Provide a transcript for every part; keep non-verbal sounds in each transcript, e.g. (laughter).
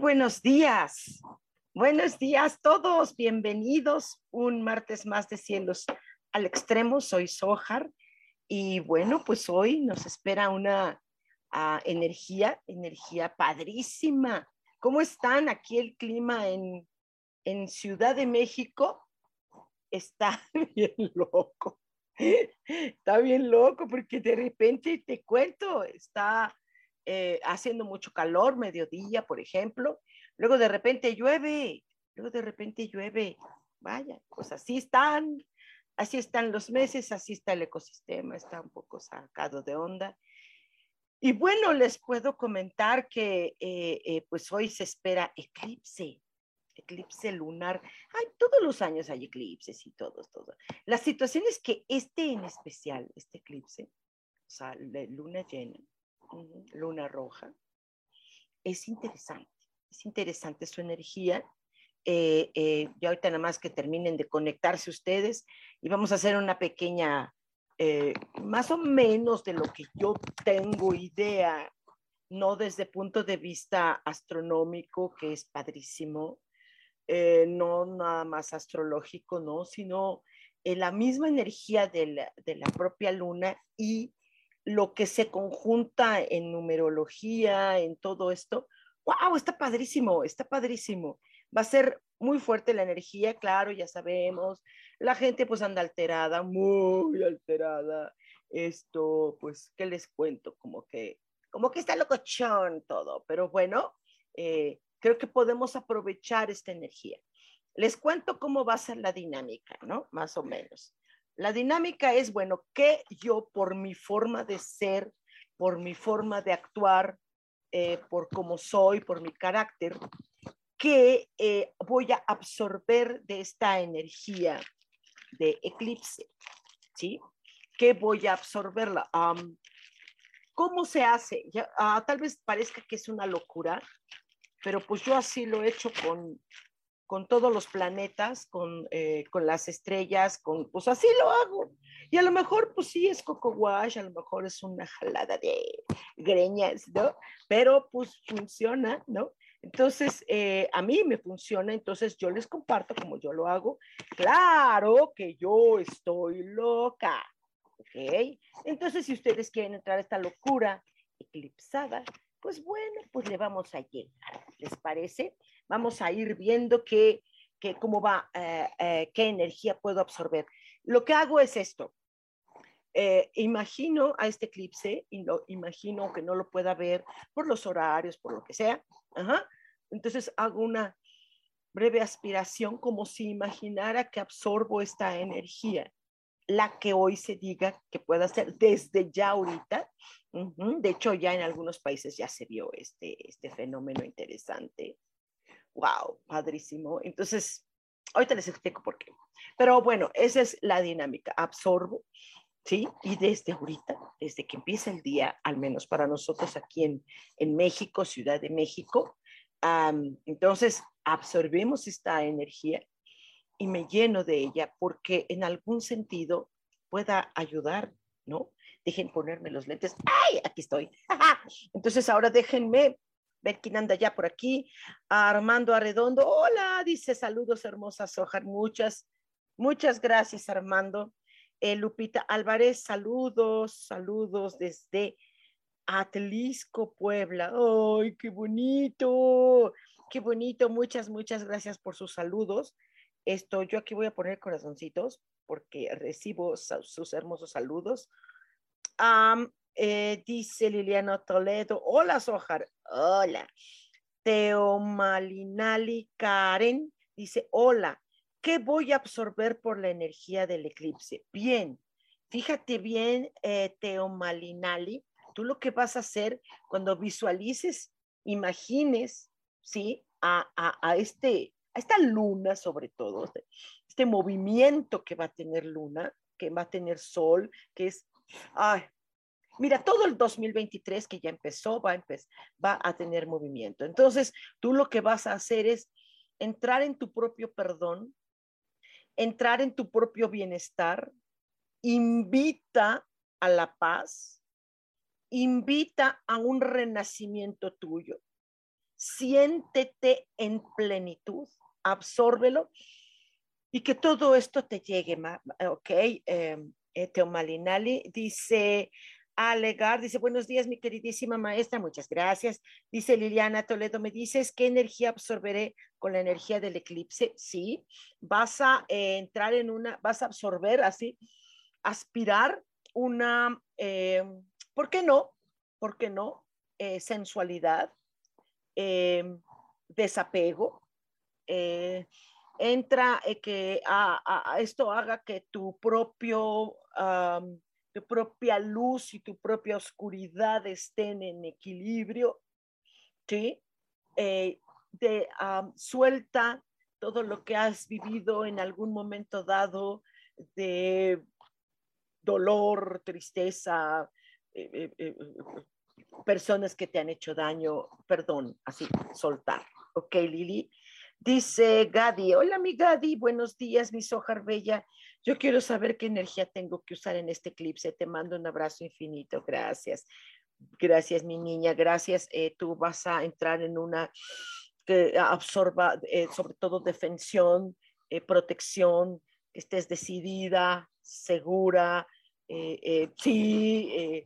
Buenos días. Buenos días todos. Bienvenidos un martes más de Cielos al Extremo. Soy Sojar y bueno, pues hoy nos espera una ah, energía, energía padrísima. ¿Cómo están aquí el clima en Ciudad de México? Está (laughs) bien loco. Está bien loco porque de repente te cuento, está eh, haciendo mucho calor, mediodía, por ejemplo, luego de repente llueve, luego de repente llueve, vaya, pues así están, así están los meses, así está el ecosistema, está un poco sacado de onda. Y bueno, les puedo comentar que eh, eh, pues hoy se espera eclipse, eclipse lunar. Ay, todos los años hay eclipses y todos, todos. La situación es que este en especial, este eclipse, o sea, la luna llena, luna roja. Es interesante, es interesante su energía. Eh, eh, ahorita nada más que terminen de conectarse ustedes y vamos a hacer una pequeña, eh, más o menos de lo que yo tengo idea, no desde punto de vista astronómico, que es padrísimo, no nada más astrológico, no, sino en la misma energía de la, de la propia luna y lo que se conjunta en numerología, en todo esto, wow, está padrísimo, está padrísimo. Va a ser muy fuerte la energía, claro, ya sabemos. La gente pues anda alterada, muy alterada. Esto, pues, ¿qué les cuento? Como que, como que está locochón todo, pero bueno, eh, creo que podemos aprovechar esta energía. Les cuento cómo va a ser la dinámica, ¿no? Más o menos. La dinámica es, bueno, que yo por mi forma de ser, por mi forma de actuar, eh, por cómo soy, por mi carácter, que eh, voy a absorber de esta energía de eclipse, ¿sí? ¿Qué voy a absorberla? ¿Cómo se hace? Ya, ah, tal vez parezca que es una locura, pero pues yo así lo he hecho con, con todos los planetas, con, eh, con, las estrellas, con, pues así lo hago. Y a lo mejor, pues sí, es coco wash, a lo mejor es una jalada de greñas, ¿no? Pero pues funciona, ¿no? Entonces, eh, a mí me funciona, entonces yo les comparto como yo lo hago. Claro que yo estoy loca, ¿ok? Entonces, si ustedes quieren entrar a esta locura eclipsada, pues bueno, pues le vamos a llegar, ¿les parece? Vamos a ir viendo qué, qué cómo va, eh, eh, qué energía puedo absorber. Lo que hago es esto. Eh, imagino a este eclipse y lo imagino que no lo pueda ver por los horarios, por lo que sea. Entonces hago una breve aspiración como si imaginara que absorbo esta energía, la que hoy se diga que pueda ser desde ya ahorita. De hecho, ya en algunos países ya se vio este, este fenómeno interesante wow, padrísimo. Entonces, ahorita les explico por qué. Pero bueno, esa es la dinámica. Absorbo, ¿sí? Y desde ahorita, desde que empieza el día, al menos para nosotros aquí en, en México, Ciudad de México, entonces absorbemos esta energía y me lleno de ella porque en algún sentido pueda ayudar, ¿no? Dejen ponerme los lentes. ¡Ay! Aquí estoy. (laughs) Entonces ahora déjenme ver quién anda ya por aquí. Armando Arredondo, hola, dice saludos hermosas Sojar, muchas, muchas gracias Armando. Eh, Lupita Álvarez, saludos, saludos desde Atlisco, Puebla. ¡Ay, qué bonito! Qué bonito. Muchas, muchas gracias por sus saludos. Esto, yo aquí voy a poner corazoncitos porque recibo sus hermosos saludos. Eh, dice Liliana Toledo. Hola, Sojar. Hola. Teomalinali Karen dice, hola, ¿qué voy a absorber por la energía del eclipse? Bien, fíjate bien, eh, Teomalinali, tú lo que vas a hacer cuando visualices, imagines, ¿sí? A, a, este, a esta luna sobre todo, este movimiento que va a tener luna, que va a tener sol, que es, ay, Mira, todo el 2023 que ya empezó va a, va a tener movimiento. Entonces, tú lo que vas a hacer es entrar en tu propio perdón, entrar en tu propio bienestar, invita a la paz, invita a un renacimiento tuyo. Siéntete en plenitud, absórbelo y que todo esto te llegue, ¿ok? Eh, Teomalinali dice, Alegar dice, buenos días, mi queridísima maestra, muchas gracias. Dice Liliana Toledo, me dices, ¿qué energía absorberé con la energía del eclipse? Sí, vas a eh, entrar en una, vas a absorber así, aspirar una, eh, ¿por qué no? ¿Por qué no? Eh, sensualidad, desapego. Entra que a, esto haga que tu propio tu propia luz y tu propia oscuridad estén en equilibrio, ¿sí? Eh, de, suelta todo lo que has vivido en algún momento dado de dolor, tristeza, eh, eh, personas que te han hecho daño, perdón, así, soltar. ¿Ok, Lili? Dice Gadi, hola mi Gadi, buenos días, mi sojar bella. Yo quiero saber qué energía tengo que usar en este eclipse. Te mando un abrazo infinito. Gracias. Gracias, mi niña. Gracias. Eh, tú vas a entrar en una que absorba, eh, sobre todo, defensión, eh, protección, que estés decidida, segura. sí,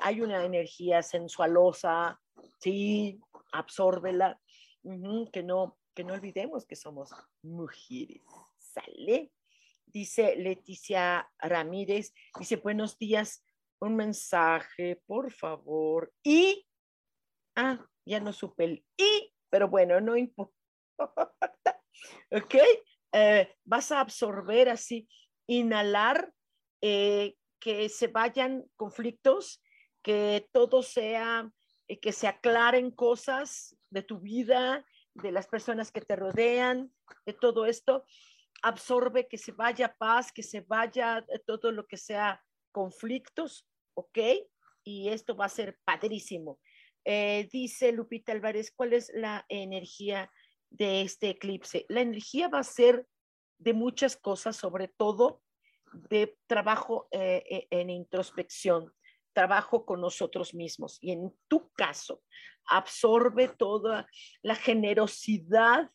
hay una energía sensualosa. Sí, absórbela. que no que no olvidemos que somos mujeres. ¿Sale? Dice Leticia Ramírez, dice, buenos días, un mensaje, por favor. Y, ah, ya no supe el y, pero bueno, no importa. (laughs) ¿Ok? Eh, vas a absorber así, inhalar, eh, que se vayan conflictos, que todo sea, eh, que se aclaren cosas de tu vida, de las personas que te rodean, de todo esto, absorbe que se vaya paz, que se vaya todo lo que sea conflictos, ¿ok? Y esto va a ser padrísimo. Eh, dice Lupita Álvarez, ¿cuál es la energía de este eclipse? La energía va a ser de muchas cosas, sobre todo de trabajo eh, eh, en introspección, trabajo con nosotros mismos. Y en tu caso, absorbe toda la generosidad,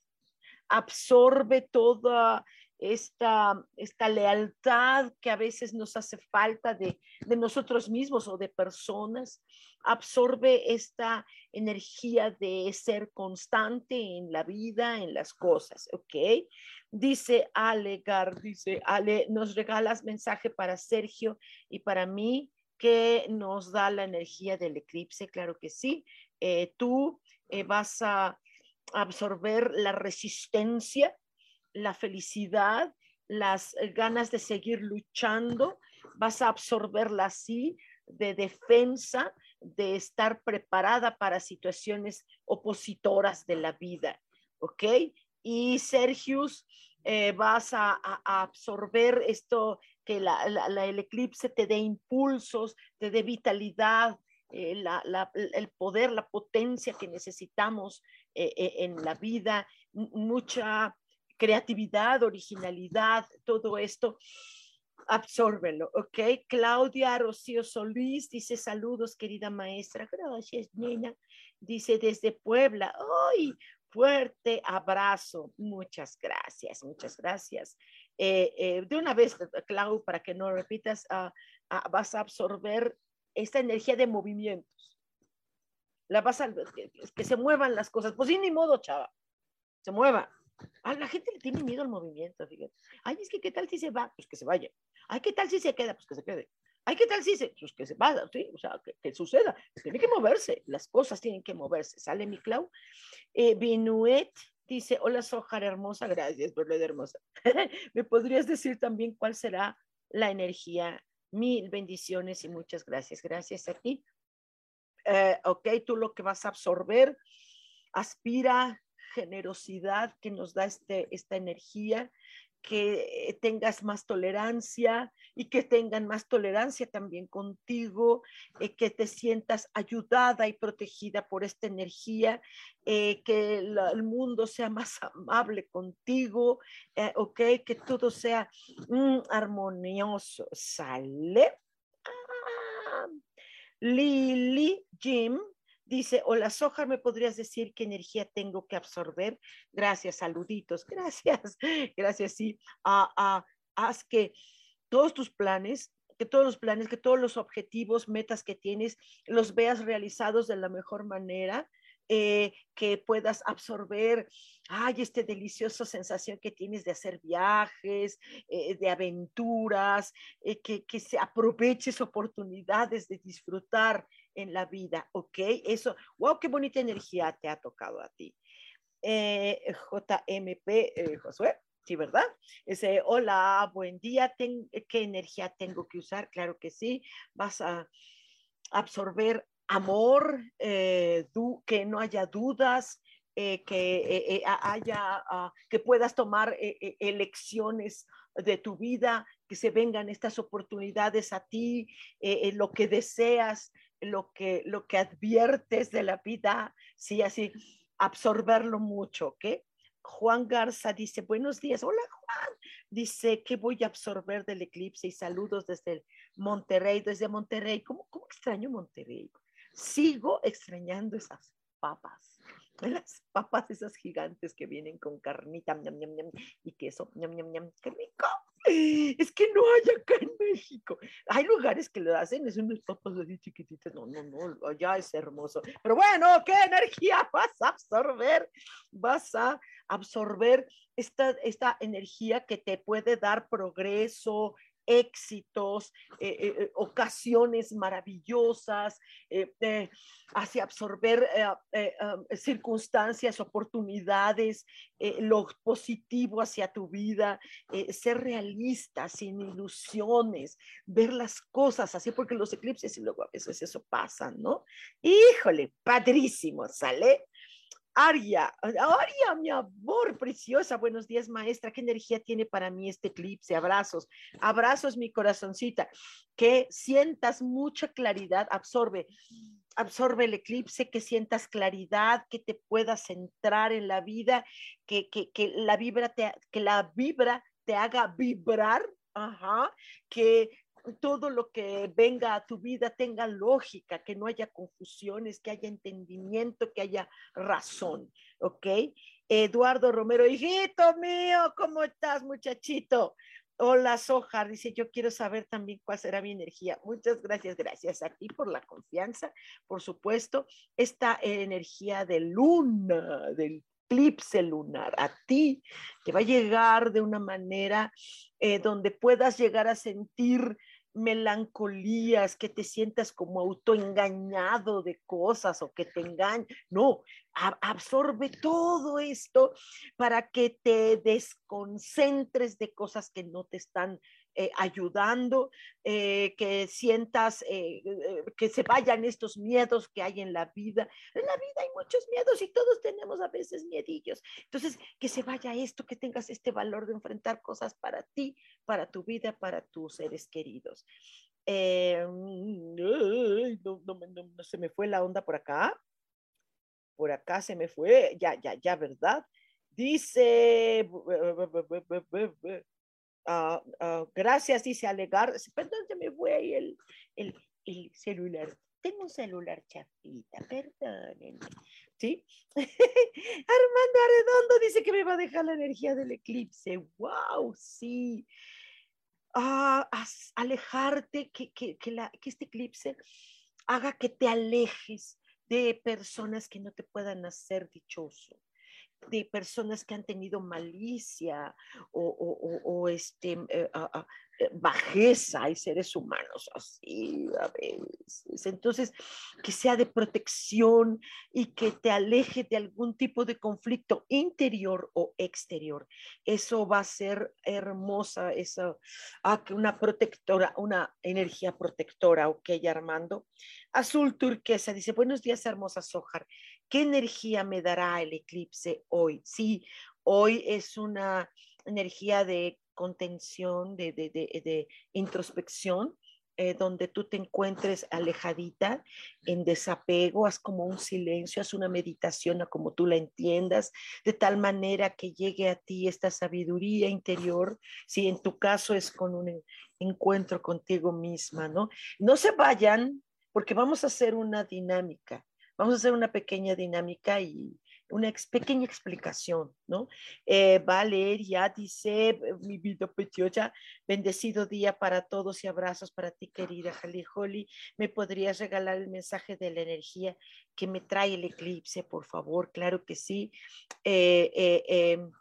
absorbe toda esta, esta lealtad que a veces nos hace falta de, de nosotros mismos o de personas, absorbe esta energía de ser constante en la vida, en las cosas, ¿ok? Dice Alegar, dice Ale, nos regalas mensaje para Sergio y para mí que nos da la energía del eclipse, claro que sí. Eh, tú eh, vas a absorber la resistencia, la felicidad, las ganas de seguir luchando, vas a absorberla así, de defensa, de estar preparada para situaciones opositoras de la vida, ¿ok? Y Sergius, eh, vas a, absorber esto, que el eclipse te dé impulsos, te dé vitalidad, eh, el poder, la potencia que necesitamos eh, eh, en la vida, mucha creatividad, originalidad, todo esto, absórbelo, ¿ok? Claudia Rocío Solís dice saludos, querida maestra, gracias, nena, dice desde Puebla, ¡ay! Fuerte abrazo, muchas gracias, muchas gracias. De una vez, Clau, para que no repitas, ah, ah, vas a absorber esta energía de movimientos, la vas a, que, que se muevan las cosas. Pues sí, ni modo, chava, se mueva. A la gente le tiene miedo al movimiento, fíjate. Ay, es que qué tal si se va, pues que se vaya. Ay, qué tal si se queda, pues que se quede. Ay, qué tal si se, pues que se vaya, ¿sí? O sea, que, que suceda. Tiene que moverse, las cosas tienen que moverse. Sale mi Clau. Eh, Binuet dice, hola Sojar, hermosa, gracias, por lo de hermosa. (laughs) ¿Me podrías decir también cuál será la energía? Mil bendiciones y muchas gracias. Gracias a ti. Eh, ok, tú lo que vas a absorber, aspira generosidad que nos da este, esta energía, que tengas más tolerancia y que tengan más tolerancia también contigo, eh, que te sientas ayudada y protegida por esta energía, eh, que el mundo sea más (laughs) amable contigo, eh, ok, que todo sea mm, armonioso. ¿Sale? Ah. Lily, Jim, Dice, hola Soja, ¿me podrías decir qué energía tengo que absorber? Gracias, saluditos, (laughs) gracias, gracias, sí. Ah, ah, haz que todos tus planes, que todos los planes, que todos los objetivos, metas que tienes, los veas realizados de la mejor manera, eh, que puedas absorber, ay, esta deliciosa sensación que tienes de hacer viajes, eh, de aventuras, eh, que, que se aproveches oportunidades de disfrutar en la vida, ¿ok? Eso, wow, qué bonita energía te ha tocado a ti. Eh, JMP, eh, Josué, sí, ¿verdad? Ese, hola, buen día, ¿qué energía tengo que usar? Claro que sí, vas a absorber amor, eh, que no haya dudas, eh, que eh, eh, haya, uh, que puedas tomar elecciones de tu vida, que se vengan estas oportunidades a ti, lo que deseas, lo que, lo que adviertes de la vida, sí, así, absorberlo mucho, ¿ok? Juan Garza dice, buenos días, hola Juan, dice, ¿qué voy a absorber del eclipse? Y saludos desde Monterrey, desde Monterrey, ¿cómo, cómo extraño Monterrey? Sigo extrañando esas papas, las papas esas gigantes que vienen con carnita ñam, ñam, ñam, y queso, qué rico. Es que no hay acá en México. Hay lugares que lo hacen, es unas papas así chiquititas. No, no, no, allá es hermoso. Pero bueno, ¿qué energía (laughs) vas a absorber? Vas a absorber esta, esta energía que te puede dar progreso, éxitos, eh, eh, eh, ocasiones maravillosas, hacia absorber circunstancias, oportunidades, lo positivo hacia tu vida, ser realista, sin ilusiones, ver las cosas así, porque los eclipses y luego a veces eso pasa, ¿no? Híjole, padrísimo, ¿sale? Aria, Aria, mi amor preciosa, buenos días maestra, ¿qué energía tiene para mí este eclipse? Abrazos, abrazos mi corazoncita, que sientas mucha claridad, absorbe, absorbe el eclipse, que sientas claridad, que te puedas centrar en la vida, que, que, que la vibra te, que la vibra te haga vibrar, ajá, que todo lo que venga a tu vida tenga lógica, que no haya confusiones, que haya entendimiento, que haya razón, ¿ok? Eduardo Romero, hijito mío, ¿cómo estás, muchachito? Hola, Soja, dice, yo quiero saber también cuál será mi energía. Muchas gracias, gracias a ti por la confianza, por supuesto, esta energía de luna, del eclipse lunar, a ti te va a llegar de una manera eh, donde puedas llegar a sentir melancolías, que te sientas como autoengañado de cosas o que te engañan. No, absorbe todo esto para que te desconcentres de cosas que no te están eh, ayudando, eh, que sientas eh, que se vayan estos miedos que hay en la vida. En la vida hay muchos miedos y todos tenemos a veces miedillos. Entonces, que se vaya esto, que tengas este valor de enfrentar cosas para ti, para tu vida, para tus seres queridos. no, no se me fue la onda por acá. Por acá se me fue, ya, ya, ya, ¿verdad? Dice, Uh, uh, gracias, dice Alegar. Perdón, se me fue ahí el, el, el celular. Tengo un celular chafita, perdónenme. ¿Sí? (laughs) Armando Arredondo dice que me va a dejar la energía del eclipse. ¡Wow! Sí. Uh, alejarte, que, que, que, la, que este eclipse haga que te alejes de personas que no te puedan hacer dichoso, de personas que han tenido malicia o, este, eh, eh, bajeza, hay seres humanos así a veces. Entonces, que sea de protección y que te aleje de algún tipo de conflicto interior o exterior. Eso va a ser hermosa, esa, ah, una protectora, una energía protectora, ok, Armando. Azul turquesa dice, buenos días, hermosa Sojar. ¿Qué energía me dará el eclipse hoy? Sí, hoy es una energía de contención, de, de, de, introspección, eh, donde tú te encuentres alejadita, en desapego, haz como un silencio, haz una meditación a como tú la entiendas, de tal manera que llegue a ti esta sabiduría interior, si en tu caso es con un encuentro contigo misma, ¿no? No se vayan, porque vamos a hacer una dinámica, vamos a hacer una pequeña dinámica y una pequeña explicación, ¿no? Eh, Valeria dice, eh, mi vida preciosa, bendecido día para todos y abrazos para ti, querida Jali Holly. ¿Me podrías regalar el mensaje de la energía que me trae el eclipse, por favor? Claro que sí. Eh, em,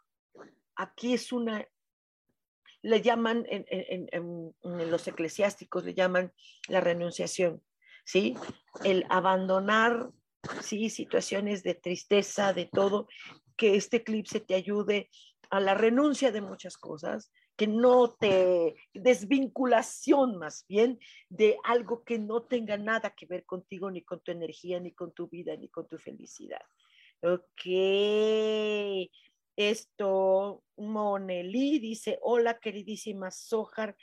aquí es una, le llaman, en, los eclesiásticos le llaman la renunciación, ¿sí? El abandonar sí, situaciones de tristeza, de todo, que este eclipse te ayude a la renuncia de muchas cosas, que no te desvinculación más bien de algo que no tenga nada que ver contigo, ni con tu energía, ni con tu vida, ni con tu felicidad. Ok, esto, Moneli dice, hola queridísima Sojar,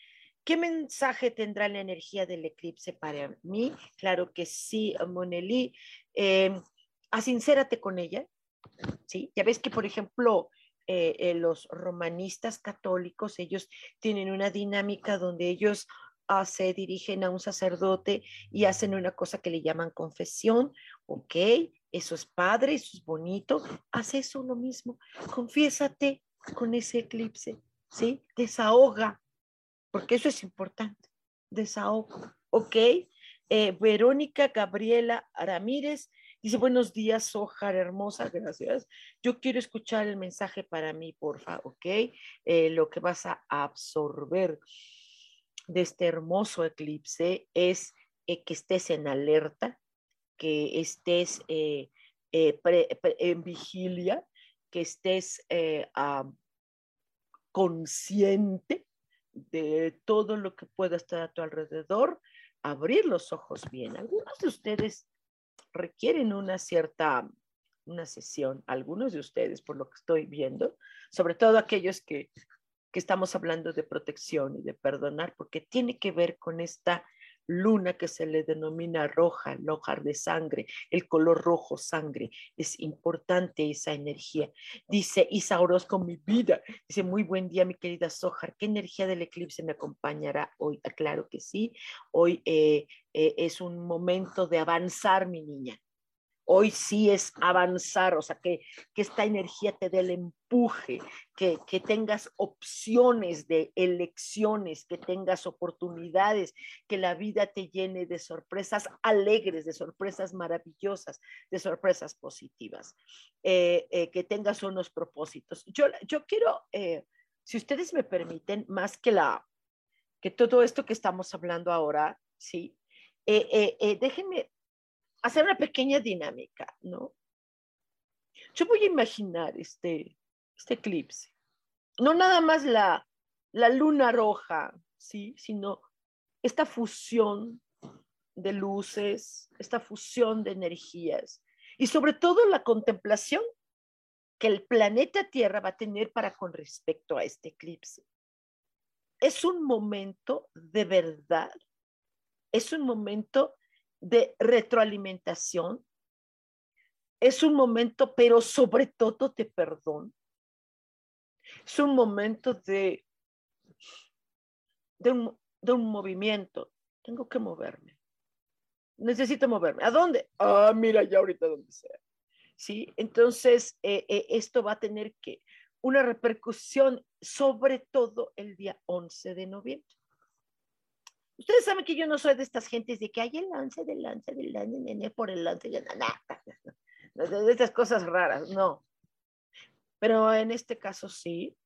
¿Qué mensaje tendrá la energía del eclipse para mí? Claro que sí, Moneli. Eh, asincérate con ella. ¿sí? Ya ves que, por ejemplo, eh, eh, los romanistas católicos, ellos tienen una dinámica donde ellos ah, se dirigen a un sacerdote y hacen una cosa que le llaman confesión. Ok, eso es padre, eso es bonito. Haz eso lo mismo. Confiésate con ese eclipse. ¿sí? Desahoga porque eso es importante. Desahogo, ¿ok? Eh, Verónica Gabriela Ramírez dice, buenos días, Sojar, hermosa, gracias. Yo quiero escuchar el mensaje para mí, porfa, ¿ok? Eh, lo que vas a absorber de este hermoso eclipse es eh, que estés en alerta, que estés en vigilia, que estés consciente de todo lo que pueda estar a tu alrededor, abrir los ojos bien. Algunos de ustedes requieren una cierta, una sesión, algunos de ustedes, por lo que estoy viendo, sobre todo aquellos que, que estamos hablando de protección y de perdonar, porque tiene que ver con esta luna que se le denomina roja, lojar de sangre, el color rojo sangre. Es importante esa energía. Dice Isa con mi vida. Dice, muy buen día, mi querida Sojar. ¿Qué energía del eclipse me acompañará hoy? Ah, claro que sí. Hoy eh, eh, es un momento de avanzar, mi niña hoy sí es avanzar, o sea, que, que esta energía te dé el empuje, que, que, tengas opciones de elecciones, que tengas oportunidades, que la vida te llene de sorpresas alegres, de sorpresas maravillosas, de sorpresas positivas, eh, eh, que tengas unos propósitos. Yo, yo quiero, eh, si ustedes me permiten, más que la que todo esto que estamos hablando ahora, sí, déjenme hacer una pequeña dinámica, ¿no? Yo voy a imaginar este, este eclipse. No nada más la, la luna roja, ¿sí? Sino esta fusión de luces, esta fusión de energías y sobre todo la contemplación que el planeta Tierra va a tener para con respecto a este eclipse. Es un momento de verdad, es un momento de retroalimentación. Es un momento, pero sobre todo de perdón. Es un momento de, de, un, movimiento. Tengo que moverme. Necesito moverme. ¿A dónde? Ah, mira, ya ahorita donde sea. ¿Sí? Entonces, eh, eh, esto va a tener que una repercusión sobre todo el día 11 de noviembre. Ustedes saben que yo no soy de estas gentes de que hay el lance del lance del lance, por el lance, de, de estas cosas raras, no. Pero en este caso sí,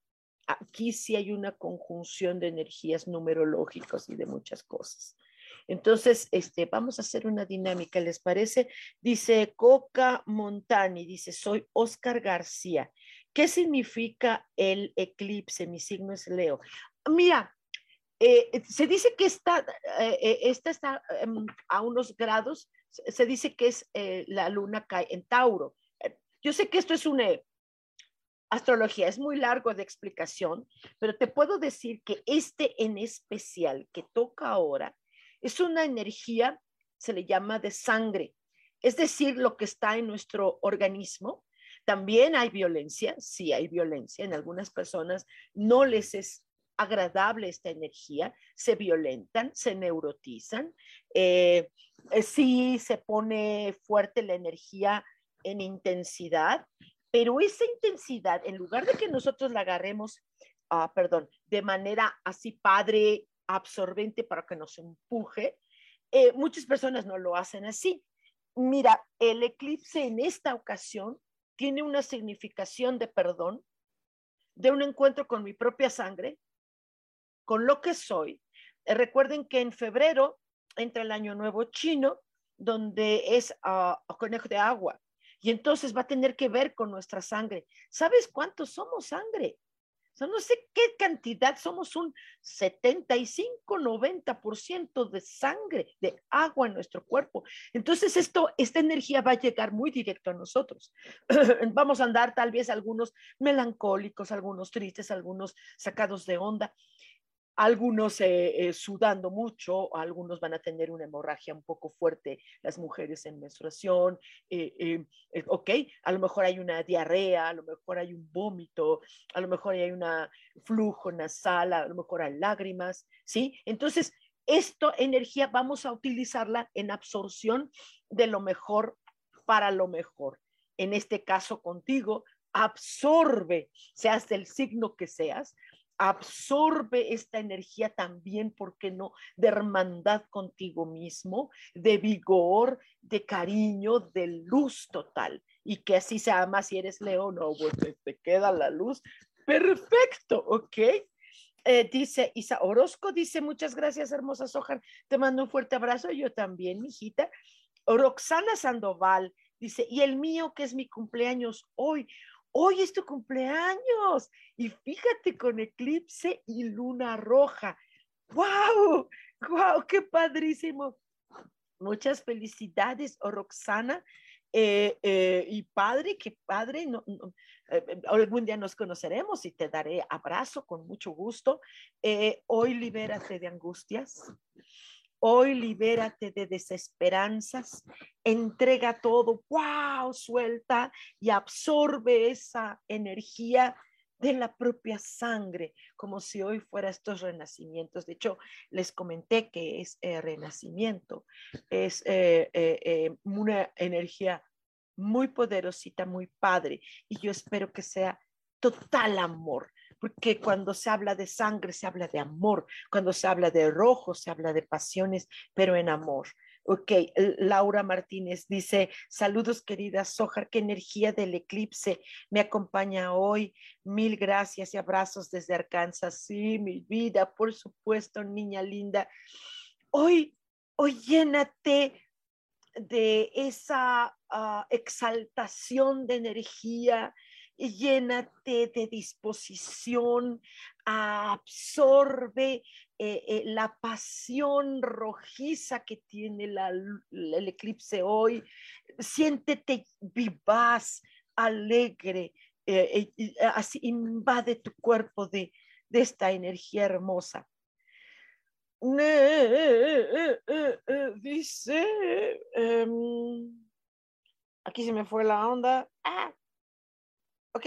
aquí sí hay una conjunción de energías numerológicas y de muchas cosas. Entonces, este, vamos a hacer una dinámica, ¿les parece? Dice Coca Montani, dice, soy Oscar García. ¿Qué significa el eclipse? Mi signo es Leo. Mira, eh, se dice que esta, eh, eh, esta está em, a unos grados, se dice que es la luna cae en Tauro. Yo sé que esto es una astrología, es muy largo de explicación, pero te puedo decir que este en especial que toca ahora es una energía, se le llama de sangre, es decir, lo que está en nuestro organismo. También hay violencia, sí hay violencia, en algunas personas no les es agradable esta energía, se violentan, se neurotizan, eh, eh, sí se pone fuerte la energía en intensidad, pero esa intensidad, en lugar de que nosotros la agarremos, ah, perdón, de manera así padre, absorbente para que nos empuje, eh, muchas personas no lo hacen así. Mira, el eclipse en esta ocasión tiene una significación de perdón, de un encuentro con mi propia sangre, con lo que soy. Eh, recuerden que en febrero entra el año nuevo chino, donde es uh, conejo de agua, y entonces va a tener que ver con nuestra sangre. ¿Sabes cuántos somos sangre? no sé qué cantidad, somos un 75, 90% de sangre, de agua en nuestro cuerpo. Entonces, esto, esta energía va a llegar muy directo a nosotros. (clears throat) Vamos a andar tal vez algunos melancólicos, algunos tristes, algunos sacados de onda algunos eh, eh, sudando mucho, algunos van a tener una hemorragia un poco fuerte, las mujeres en menstruación, eh, ok, a lo mejor hay una diarrea, a lo mejor hay un vómito, a lo mejor hay un flujo nasal, a lo mejor hay lágrimas, ¿sí? Entonces, esta energía vamos a utilizarla en absorción de lo mejor para lo mejor. En este caso contigo, absorbe, seas del signo que seas, absorbe esta energía también, ¿por qué no? De hermandad contigo mismo, de vigor, de cariño, de luz total. Y que así sea más si eres león, no, pues te, queda la luz. Perfecto, ¿ok? Eh, dice Isa Orozco, dice muchas gracias, hermosa Sojar. Te mando un fuerte abrazo, yo también, mi hijita. Roxana Sandoval dice, y el mío que es mi cumpleaños hoy hoy es tu cumpleaños y fíjate con eclipse y luna roja. ¡Wow! ¡Wow! ¡Qué padrísimo! Muchas felicidades, oh, Roxana. Eh, eh, y padre, qué padre, no, eh, algún día nos conoceremos y te daré abrazo con mucho gusto. hoy libérate de angustias, Hoy libérate de desesperanzas, entrega todo, wow, suelta y absorbe esa energía de la propia sangre, como si hoy fuera estos renacimientos. De hecho, les comenté que es eh, renacimiento, es eh, eh, una energía muy poderosita, muy padre, y yo espero que sea total amor, porque cuando se habla de sangre se habla de amor, cuando se habla de rojo se habla de pasiones, pero en amor. Ok, Laura Martínez dice, saludos querida Sojar, qué energía del eclipse me acompaña hoy. Mil gracias y abrazos desde Arkansas. Sí, mi vida, por supuesto, niña linda. Hoy, hoy llénate de esa ah, exaltación de energía, llénate de disposición, absorbe eh, eh, la pasión rojiza que tiene el eclipse hoy, siéntete vivaz, alegre, eh, así invade tu cuerpo de, esta energía hermosa. Dice, em, aquí se me fue la onda. Ah, Ok,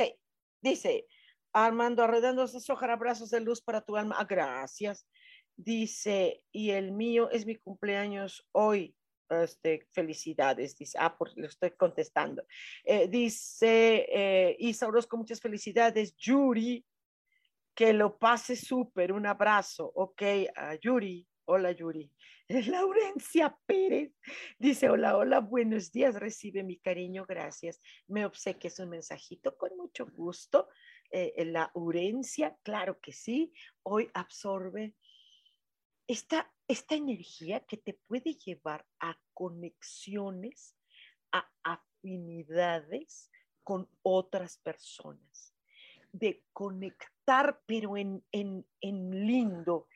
dice Armando Arredando Sojar, abrazos de luz para tu alma. Ah, gracias. Dice, y el mío es mi cumpleaños hoy. Este, felicidades, dice, ah, por, le estoy contestando. Eh, dice eh, Isa muchas felicidades. Yuri, que lo pase súper, un abrazo. Ok, a Yuri, Hola, Yuri. (laughs) Laurencia Pérez dice, hola, hola, buenos días, recibe mi cariño, gracias. Me obsequias un mensajito con mucho gusto. Eh, la urencia, claro que sí, hoy absorbe esta, esta energía que te puede llevar a conexiones, a afinidades con otras personas, de conectar, pero en, en, en lindo,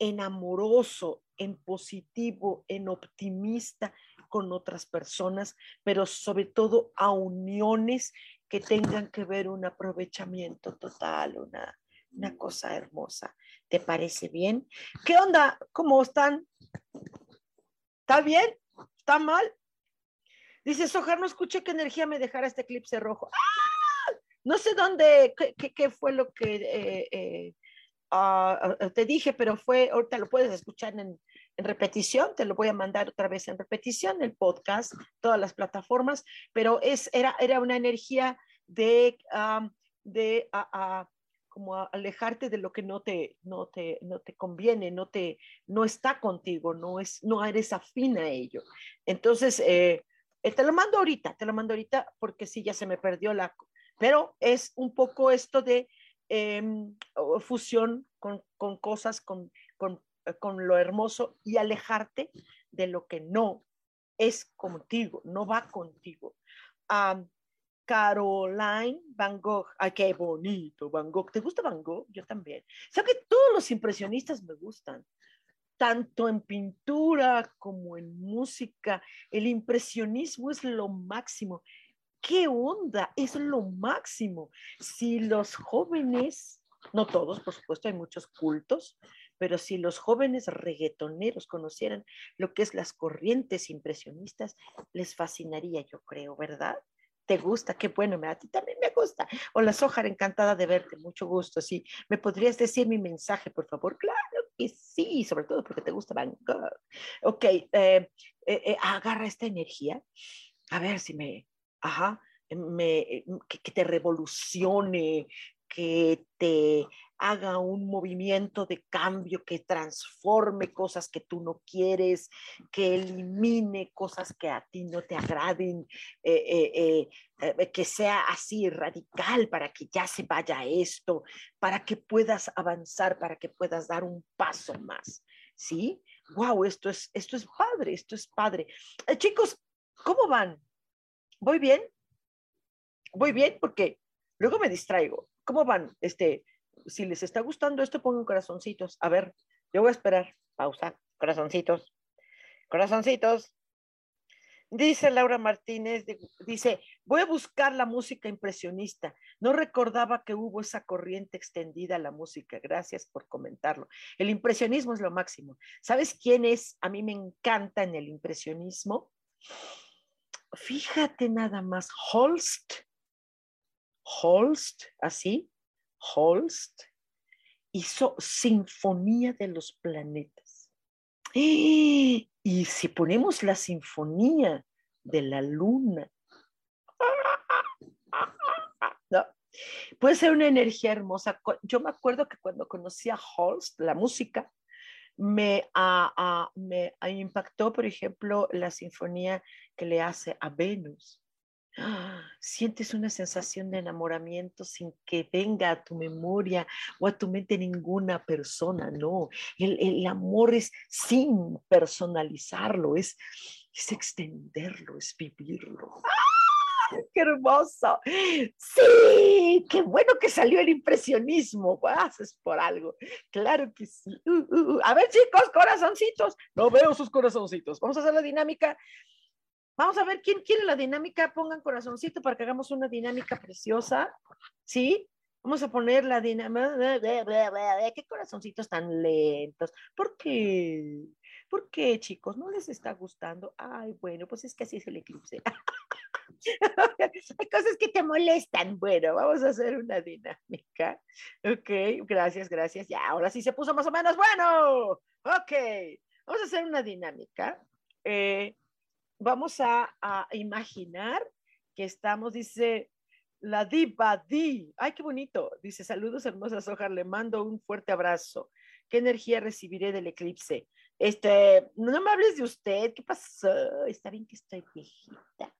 en amoroso, en positivo, en optimista con otras personas, pero sobre todo a uniones que tengan que ver un aprovechamiento total, una, una cosa hermosa. ¿Te parece bien? ¿Qué onda? ¿Cómo están? ¿Está bien? ¿Está mal? Dice Sojar, no escuché qué energía me dejara este eclipse rojo. ¡Ah! No sé dónde, qué, qué, fue lo que eh, eh, ah, ah, te dije, pero fue, ahorita lo puedes escuchar en, en repetición, te lo voy a mandar otra vez en repetición, el podcast, todas las plataformas, pero es, era, era una energía de, de como alejarte de lo que no te, no te, no te conviene, no, te, no está contigo, no, es, no eres afín a ello. Entonces, eh, eh, te lo mando ahorita, te lo mando ahorita porque sí, ya se me perdió la... Pero es un poco esto de em, fusión con, con cosas, con, con eh, con lo hermoso y alejarte de lo que no es contigo, no va contigo. Caroline Van Gogh, ay, qué bonito Van Gogh. ¿Te gusta Van Gogh? Yo también. O que todos los impresionistas me gustan, tanto en pintura como en música. El impresionismo es lo máximo. ¿Qué onda? Es lo máximo. Si los jóvenes, no todos, por supuesto, hay muchos cultos, pero si los jóvenes reggaetoneros conocieran lo que es las corrientes impresionistas, les fascinaría, yo creo, ¿verdad? ¿Te gusta? Qué bueno, a ti también me gusta. Hola, Sojar, encantada de verte, mucho gusto. Sí, ¿me podrías decir mi mensaje, por favor? Claro que sí, sobre todo porque te gusta Gogh. Ok, eh, eh, eh, agarra esta energía, a ver si me, ajá, me, que te revolucione, que te haga un movimiento de cambio, que transforme cosas que tú no quieres, que elimine cosas que a ti no te agraden, eh, eh, eh, que sea así radical para que ya se vaya esto, para que puedas avanzar, para que puedas dar un paso más. ¿Sí? Wow, esto es, esto es padre, esto es padre. chicos, ¿cómo van? ¿Voy bien? ¿Voy bien? Porque luego me distraigo. ¿Cómo van? Este, si les está gustando esto, pongan corazoncitos. A ver, yo voy a esperar. Pausa. Corazoncitos. Corazoncitos. Dice Laura Martínez, dice, voy a buscar la música impresionista. No recordaba que hubo esa corriente extendida a la música. Gracias por comentarlo. El impresionismo es lo máximo. ¿Sabes quién es? A mí me encanta en el impresionismo. Fíjate nada más, Holst. Holst, así, Holst hizo Sinfonía de los Planetas. (gasps) Y si ponemos la Sinfonía de la Luna, (laughs) puede ser una energía hermosa. Yo me acuerdo que cuando conocí a Holst, la música, me, me impactó, por ejemplo, la sinfonía que le hace a Venus. Sientes una sensación de enamoramiento sin que venga a tu memoria o a tu mente ninguna persona, no. El, amor es sin personalizarlo, es, es extenderlo, es vivirlo. ¡Ah! ¡Qué hermoso! Sí, qué bueno que salió el impresionismo. Haces por algo. Claro que sí. Uh, uh, uh. A ver, chicos, corazoncitos. No veo sus corazoncitos. Vamos a hacer la dinámica Vamos a ver quién quiere la dinámica. Pongan corazoncito para que hagamos una dinámica preciosa. ¿Sí? Vamos a poner la dinámica. ¿Qué corazoncitos tan lentos? ¿Por qué? ¿Por qué, chicos? ¿No les está gustando? Ay, bueno, pues es que así es el eclipse. (laughs) Hay cosas que te molestan. Bueno, vamos a hacer una dinámica. Ok, gracias, gracias. Ya, ahora sí se puso más o menos bueno. Ok, vamos a hacer una dinámica. Eh, vamos a, imaginar que estamos, dice la diva Di. Ay, qué bonito. Dice, saludos hermosas, Ojar, le mando un fuerte abrazo. ¿Qué energía recibiré del eclipse? Este, no me hables de usted, ¿qué pasó? Está bien que estoy viejita,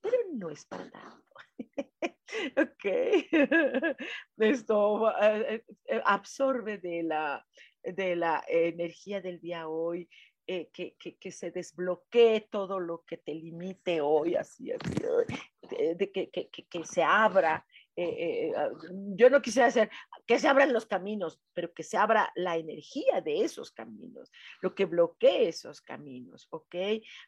pero no es para tanto. (laughs) ok. (laughs) Esto eh, eh, absorbe de la, de la energía del día hoy, eh, que, que, se desbloquee todo lo que te limite hoy, así, así, de, que, que, se abra eh, eh, ah, yo no quisiera hacer que se abran los caminos, pero que se abra la energía de esos caminos, lo que bloquee esos caminos, ¿ok?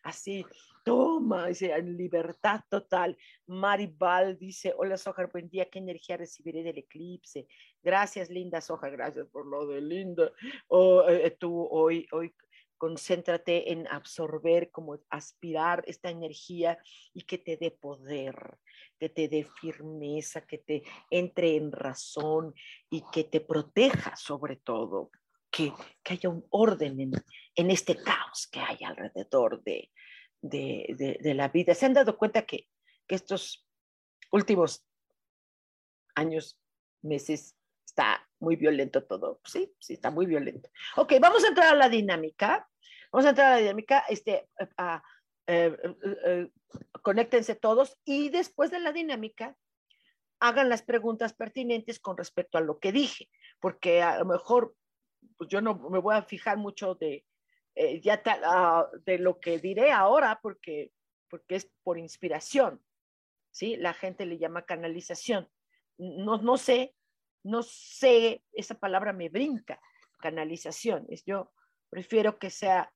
Así, toma, dice, en libertad total. Maribal dice, hola Sojar, buen día, ¿qué energía recibiré del eclipse? Gracias, linda Soja, gracias por lo de linda. Oh, eh, tú hoy, hoy concéntrate en absorber, como aspirar esta energía y que te dé poder, que te dé firmeza, que te entre en razón y que te proteja sobre todo, que, haya un orden en, este caos que hay alrededor de, de, la vida. ¿Se han dado cuenta que, que estos últimos años, meses, está muy violento todo. Sí, sí, está muy violento. Ok, vamos a entrar a la dinámica. Vamos a entrar a la dinámica, este, a, eh, eh, eh, conéctense todos y después de la dinámica hagan las preguntas pertinentes con respecto a lo que dije, porque a lo mejor pues yo no me voy a fijar mucho de, ya ah, de lo que diré ahora, porque, porque es por inspiración, ¿sí? La gente le llama canalización. No, no sé, no sé, esa palabra me brinca, canalización. Es yo prefiero que sea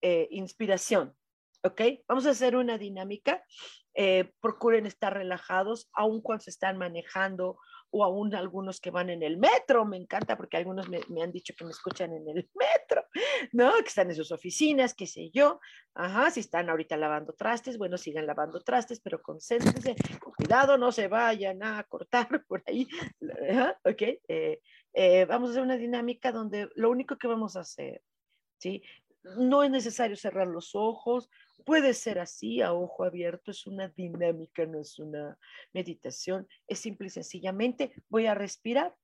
eh, inspiración. ¿Ok? Vamos a hacer una dinámica. Eh, procuren estar relajados, aun cuando se están manejando o aún algunos que van en el metro. Me encanta porque algunos me, han dicho que me escuchan en el metro, ¿no? Que están en sus oficinas, qué sé yo. Ajá, si están ahorita lavando trastes, bueno, sigan lavando trastes, pero concéntrense, con cuidado, no se vayan a cortar (laughs) por ahí. ¿Ok? Eh, vamos a hacer una dinámica donde lo único que vamos a hacer, ¿sí? No es necesario cerrar los ojos, puede ser así, a ojo abierto, es una dinámica, no es una meditación, es simple y sencillamente voy a respirar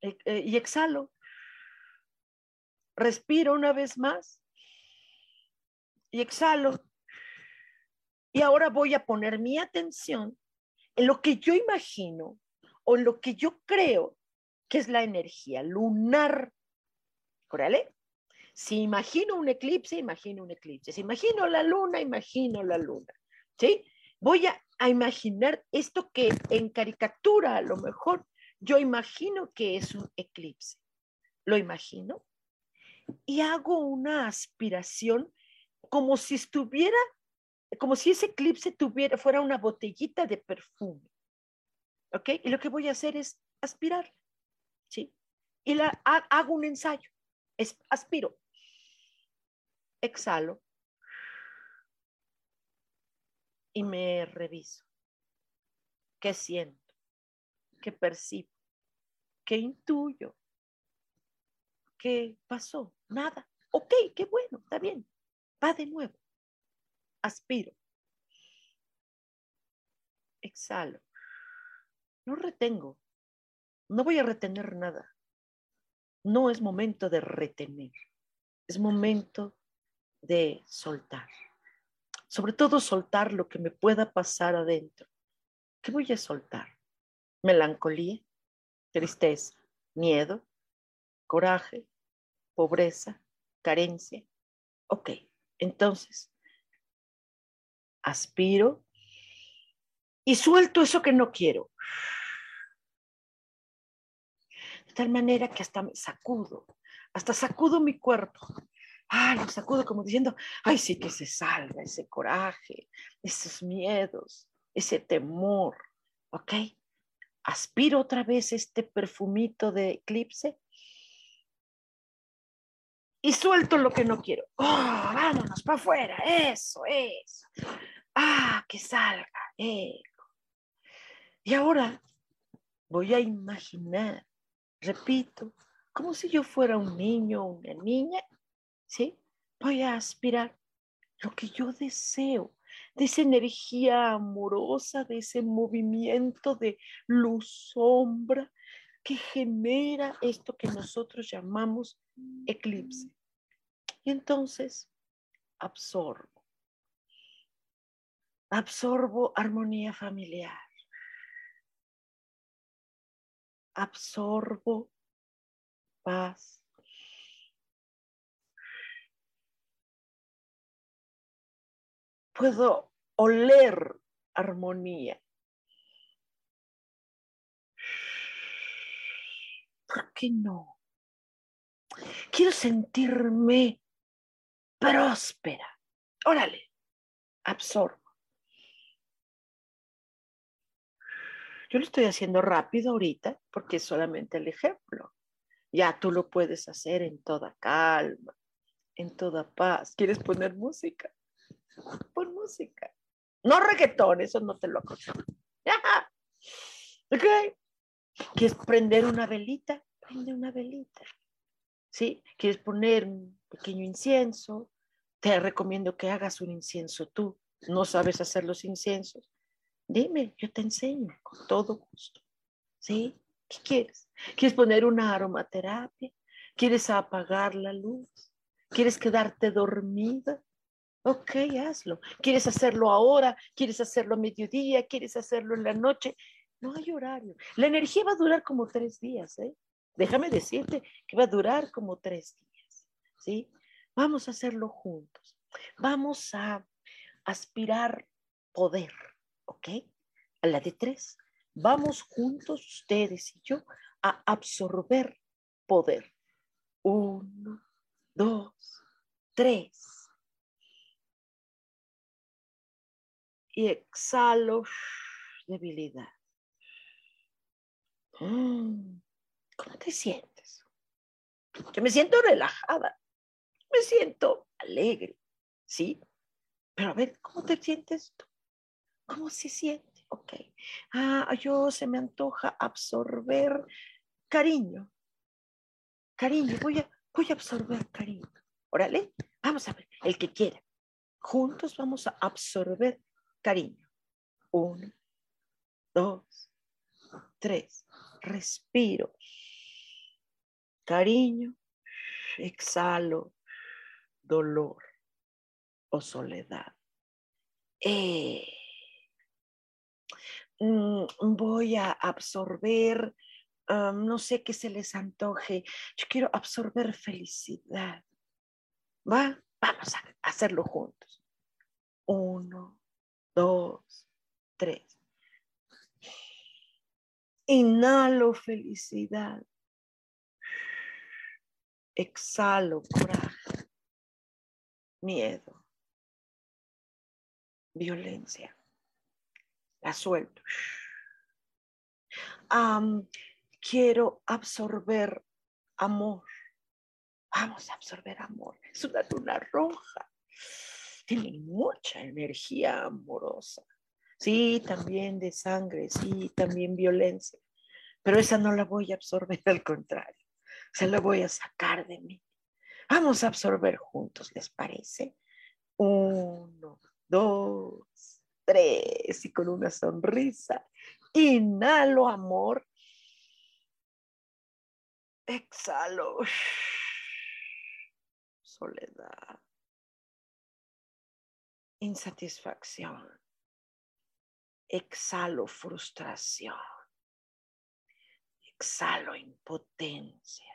eh, eh, y exhalo. Respiro una vez más y exhalo. Y ahora voy a poner mi atención en lo que yo imagino o en lo que yo creo que es la energía lunar. ¿Órale? Si imagino un eclipse, imagino un eclipse. Si imagino la luna, imagino la luna. ¿Sí? Voy a, imaginar esto que en caricatura a lo mejor yo imagino que es un eclipse. Lo imagino y hago una aspiración como si estuviera, como si ese eclipse tuviera, fuera una botellita de perfume. ¿Ok? Y lo que voy a hacer es aspirar. ¿Sí? Y la, hago un ensayo. Es, aspiro exhalo y me reviso. ¿Qué siento? ¿Qué percibo? ¿Qué intuyo? ¿Qué pasó? Nada. Ok, qué bueno, está bien. Va de nuevo. Aspiro. Exhalo. No retengo. No voy a retener nada. No es momento de retener. Es momento de soltar. Sobre todo soltar lo que me pueda pasar adentro. ¿Qué voy a soltar? Melancolía, tristeza, miedo, coraje, pobreza, carencia. Ok, entonces, aspiro y suelto eso que no quiero. De tal manera que hasta me sacudo, hasta sacudo mi cuerpo ah, lo sacudo como diciendo, ay, sí que se salga ese coraje, esos miedos, ese temor, ¿ok? Aspiro otra vez este perfumito de eclipse y suelto lo que no quiero. Oh, vámonos para afuera, eso, eso. Ah, que salga, Y ahora voy a imaginar, repito, como si yo fuera un niño o una niña ¿sí? Voy a aspirar lo que yo deseo, de esa energía amorosa, de ese movimiento de luz sombra que genera esto que nosotros llamamos eclipse. Y entonces absorbo. Absorbo armonía familiar. Absorbo paz. Puedo oler armonía. ¿Por qué no? Quiero sentirme próspera. Órale, absorbo. Yo lo estoy haciendo rápido ahorita porque es solamente el ejemplo. Ya tú lo puedes hacer en toda calma, en toda paz. ¿Quieres poner música? (laughs) Pon música. No reggaetón, eso no te lo aconsejo. (laughs) ¿Ok? ¿Quieres prender una velita? Prende una velita. ¿Sí? ¿Quieres poner un pequeño incienso? Te recomiendo que hagas un incienso tú. ¿No sabes hacer los inciensos? Dime, yo te enseño con todo gusto. ¿Sí? ¿Qué quieres? ¿Quieres poner una aromaterapia? ¿Quieres apagar la luz? ¿Quieres quedarte dormida? Ok, hazlo. ¿Quieres hacerlo ahora? ¿Quieres hacerlo a mediodía? ¿Quieres hacerlo en la noche? No hay horario. La energía va a durar como tres días, ¿eh? Déjame decirte que va a durar como tres días, ¿sí? Vamos a hacerlo juntos. Vamos a aspirar poder, ¿ok? A la de tres. Vamos juntos, ustedes y yo, a absorber poder. Uno, dos, tres. Y exhalo debilidad. Mm, ¿Cómo te sientes? Yo me siento relajada, me siento alegre, ¿sí? Pero a ver, ¿cómo te sientes tú? ¿Cómo se siente? Ok. Ah, yo se me antoja absorber cariño. Cariño, voy a, voy a absorber cariño. Órale, vamos a ver, el que quiera. Juntos vamos a absorber cariño. Uno, dos, tres respiro. Cariño, exhalo dolor o soledad. Eh, mm, voy a absorber, no sé qué se les antoje. Yo quiero absorber felicidad. ¿Va? Vamos a hacerlo juntos. Uno, dos, tres. Inhalo felicidad. Exhalo coraje, miedo, violencia. La suelto. quiero absorber amor. Vamos a absorber amor. Es una luna roja. Tiene mucha energía amorosa. Sí, también de sangre, sí, también violencia, pero esa no la voy a absorber, al contrario, se la voy a sacar de mí. Vamos a absorber juntos, ¿les parece? Uno, dos, tres, y con una sonrisa. Inhalo amor. Exhalo. Soledad. Insatisfacción exhalo frustración, exhalo impotencia.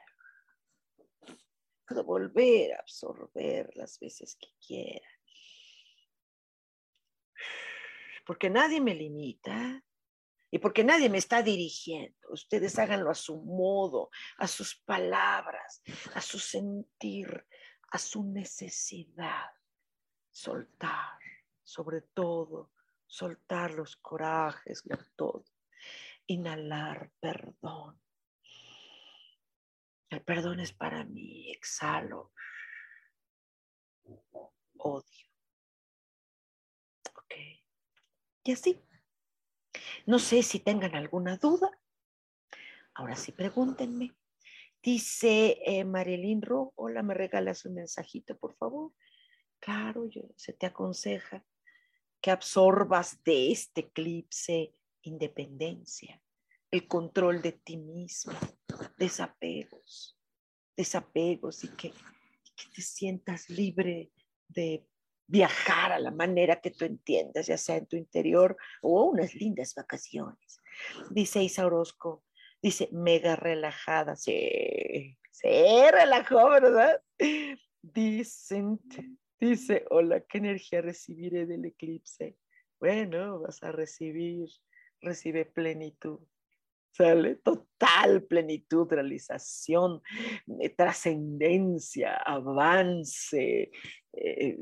Puedo volver a absorber las veces que quiera. Porque nadie me limita y porque nadie me está dirigiendo. Ustedes háganlo a su modo, a sus palabras, a su sentir, a su necesidad. Soltar, sobre todo, soltar los corajes, todo. Inhalar perdón. El perdón es para mí, exhalo odio. Ok. Y así. No sé si tengan alguna duda. Ahora sí, pregúntenme. Dice eh, Marilyn Ro, hola, ¿me regalas un mensajito, por favor? Claro, yo, se te aconseja que absorbas de este eclipse independencia, el control de ti mismo, desapegos, desapegos y que, que te sientas libre de viajar a la manera que tú entiendas, ya sea en tu interior o unas lindas vacaciones. Dice Isa Orozco, dice, mega relajada, sí, se relajó, ¿verdad? Dicen, dice, hola, ¿qué energía recibiré del eclipse? Bueno, vas a recibir, recibe plenitud. ¿Sale? Total plenitud, realización, eh, trascendencia, avance, eh,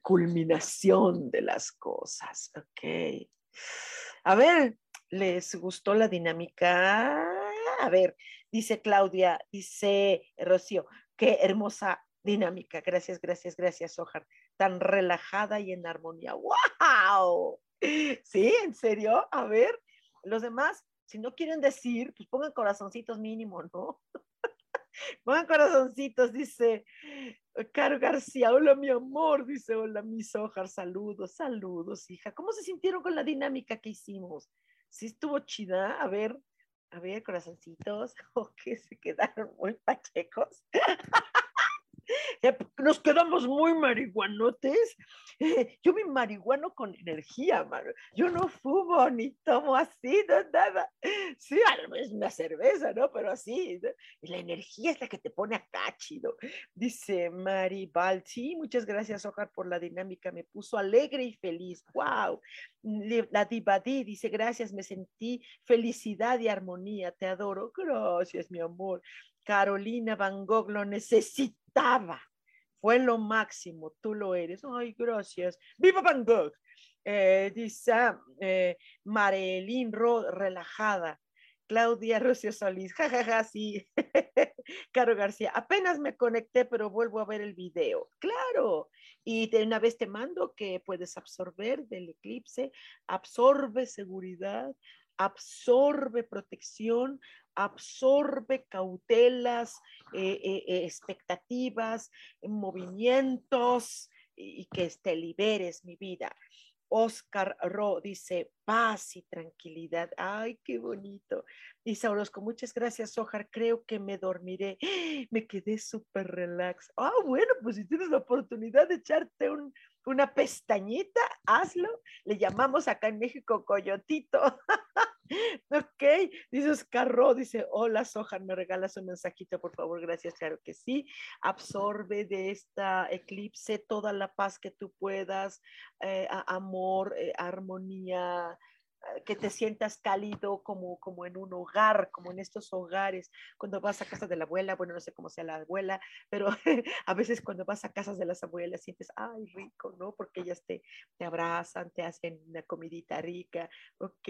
culminación de las cosas. Ok. A ver, ¿les gustó la dinámica? A ver, dice Claudia, dice Rocío, qué hermosa dinámica. Gracias, gracias, gracias, Ojar. Tan relajada y en armonía. ¡Wow! Sí, en serio. A ver, los demás, si no quieren decir, pues pongan corazoncitos mínimo, ¿no? (laughs) pongan corazoncitos, dice Caro García. Hola, mi amor, dice, hola, mis Ojar. Saludos, saludos, hija. ¿Cómo se sintieron con la dinámica que hicimos? ¿Sí estuvo chida? A ver, a ver, corazoncitos, (laughs) o que se quedaron muy pachecos. (laughs) (laughs) Nos quedamos muy marihuanotes. Yo me marihuano con energía, mano. Yo no fumo ni tomo así, no, nada. Sí, es una cerveza, ¿no? Pero así. Y la energía es la que te pone acá, chido. Dice Mari Balti, muchas gracias, Ojar, por la dinámica. Me puso alegre y feliz. ¡Wow! La Divadí dice, gracias, me sentí felicidad y armonía. Te adoro. Gracias, mi amor. Carolina Van Gogh lo necesitaba. Fue lo máximo, tú lo eres. Ay, gracias. ¡Viva Van Gogh! Eh, dice eh, Marilyn Ro, relajada. Claudia Rocio Solís, jajaja, ja, ja, sí. (laughs) Caro García, apenas me conecté, pero vuelvo a ver el video. Claro. Y de una vez te mando que puedes absorber del eclipse, absorbe seguridad, absorbe protección, absorbe cautelas, eh, eh, eh, expectativas, movimientos y, que te liberes mi vida. Oscar Ro dice paz y tranquilidad. Ay, qué bonito. Dice Orozco, muchas gracias, Ojar. Creo que me dormiré. Me quedé súper relax. Ah, bueno, pues si tienes la oportunidad de echarte una pestañita, hazlo. Le llamamos acá en México coyotito. (laughs) Ok, dice Oscar dice, hola Sohan, me regalas un mensajito, por favor, gracias, claro que sí. Absorbe de esta eclipse toda la paz que tú puedas, eh, amor, eh, armonía, que te sientas cálido como, como en un hogar, como en estos hogares, cuando vas a casa de la abuela, bueno, no sé cómo sea la abuela, pero (laughs) a veces cuando vas a casas de las abuelas sientes, ay, rico, ¿no? Porque ellas te, te abrazan, te hacen una comidita rica, ¿ok?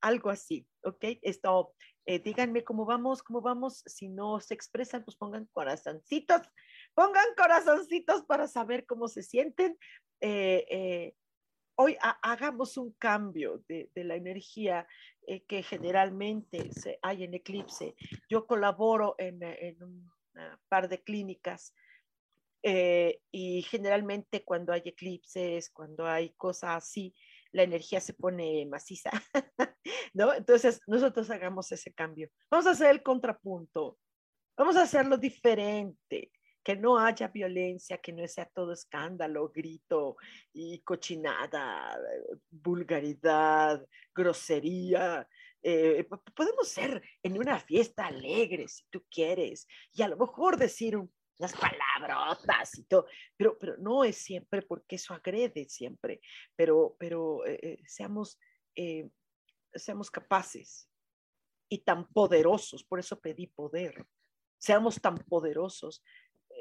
Algo así, ¿ok? Esto, eh, díganme cómo vamos, cómo vamos, si no se expresan, pues pongan corazoncitos, pongan corazoncitos para saber cómo se sienten. Eh, hoy hagamos un cambio de, la energía eh, que generalmente hay en eclipse. Yo colaboro en, un par de clínicas eh, y generalmente cuando hay eclipses, cuando hay cosas así, la energía se pone maciza, (laughs) ¿no? Entonces, nosotros hagamos ese cambio. Vamos a hacer el contrapunto, vamos a hacerlo diferente que no haya violencia, que no sea todo escándalo, grito y cochinada, vulgaridad, grosería. Eh, podemos ser en una fiesta alegre si tú quieres y a lo mejor decir unas palabrotas y todo, pero, pero no es siempre porque eso agrede siempre, pero, pero eh, eh, seamos, seamos capaces y tan poderosos, por eso pedí poder, seamos tan poderosos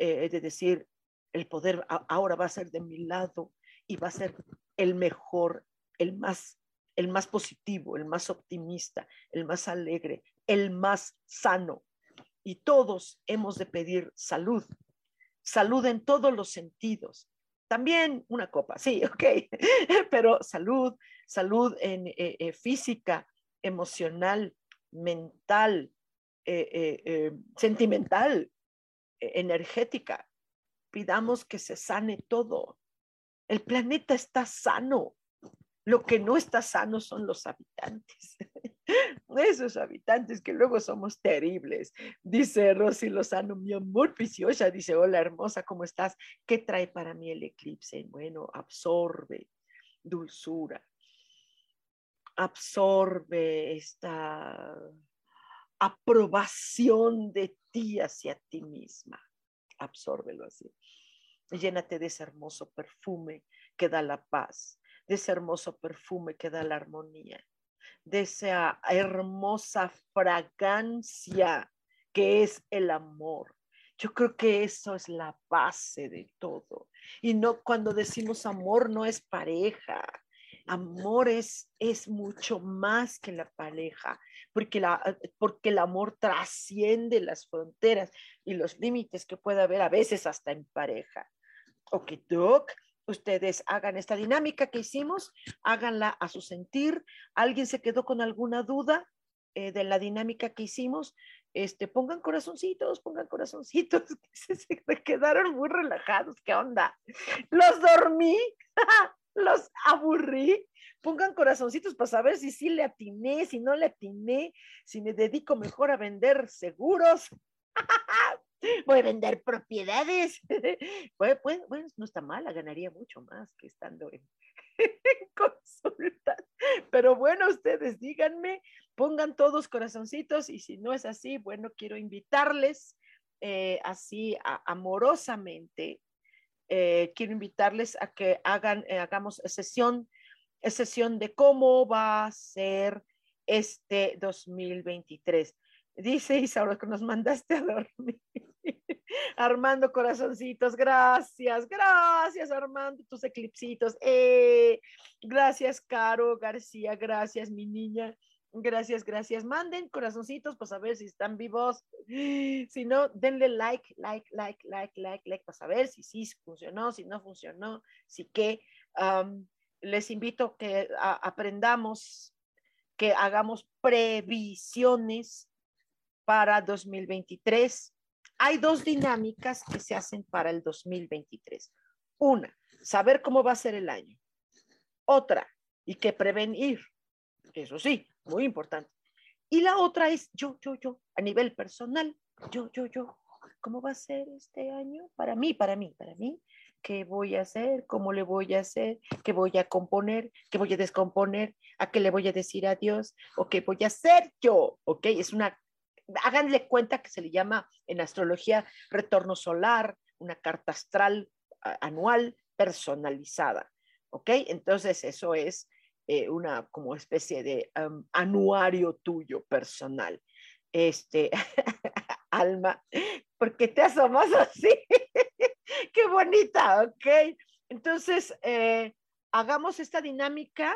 eh, de decir, el poder ahora va a ser de mi lado y va a ser el mejor, el más, el más positivo, el más optimista, el más alegre, el más sano. Y todos hemos de pedir salud, salud en todos los sentidos. También una copa, sí, (laughs) ok, pero salud, salud en eh, eh, física, emocional, mental, sentimental, energética. Pidamos que se sane todo. El planeta está sano. Lo que no está sano son los habitantes. (laughs) esos habitantes que luego somos terribles. Dice Rosy Lozano, mi amor preciosa, dice, hola hermosa, ¿cómo estás? ¿Qué trae para mí el eclipse? Bueno, absorbe dulzura, absorbe esta aprobación de ti hacia ti misma. Absórbelo así. Llénate de ese hermoso perfume que da la paz, de ese hermoso perfume que da la armonía, de esa hermosa fragancia que es el amor. Yo creo que eso es la base de todo. Y no cuando decimos amor no es pareja, amor es, mucho más que la pareja, porque, la, porque el amor trasciende las fronteras y los límites que puede haber a veces hasta en pareja. Ok, Doc, ustedes hagan esta dinámica que hicimos, háganla a su sentir. ¿Alguien se quedó con alguna duda eh, de la dinámica que hicimos? Este, pongan corazoncitos, pongan corazoncitos, (laughs) se, se quedaron muy relajados, ¿qué onda? Los dormí. (laughs) los aburrí. Pongan corazoncitos para saber si sí le atiné, si no le atiné, si me dedico mejor a vender seguros. (laughs) Voy a vender propiedades. (laughs) Pues, bueno, no está mala, ganaría mucho más que estando en, (laughs) consultas. Pero bueno, ustedes díganme, pongan todos corazoncitos y si no es así, bueno, quiero invitarles eh, así amorosamente eh, quiero invitarles a que hagan, eh, hagamos sesión, sesión de cómo va a ser este 2023. Dice Isaura que nos mandaste a dormir. (laughs) Armando corazoncitos, gracias, gracias Armando, tus eclipsitos. Eh, gracias Caro García, gracias mi niña. Gracias, gracias. Manden corazoncitos para saber si están vivos. (gasps) Si no, denle like, like, like, like, like, like para saber si sí funcionó, si no funcionó, si qué. les invito que aprendamos, que hagamos previsiones para 2023. Hay dos dinámicas que se hacen para el 2023. Una, saber cómo va a ser el año. Otra, y que prevenir. Eso sí, muy importante. Y la otra es yo, yo, yo, a nivel personal, yo, yo, yo. ¿Cómo va a ser este año? Para mí, para mí, para mí. ¿Qué voy a hacer? ¿Cómo le voy a hacer? ¿Qué voy a componer? ¿Qué voy a descomponer? ¿A qué le voy a decir adiós? ¿O qué voy a hacer yo? ¿Ok? Es una, háganle cuenta que se le llama en astrología retorno solar, una carta astral anual personalizada. ¿Ok? Entonces, eso es eh, una como especie de anuario tuyo personal. Este, (laughs) Alma, porque te asomas así? (laughs) Qué bonita, ¿ok? Entonces, eh, hagamos esta dinámica.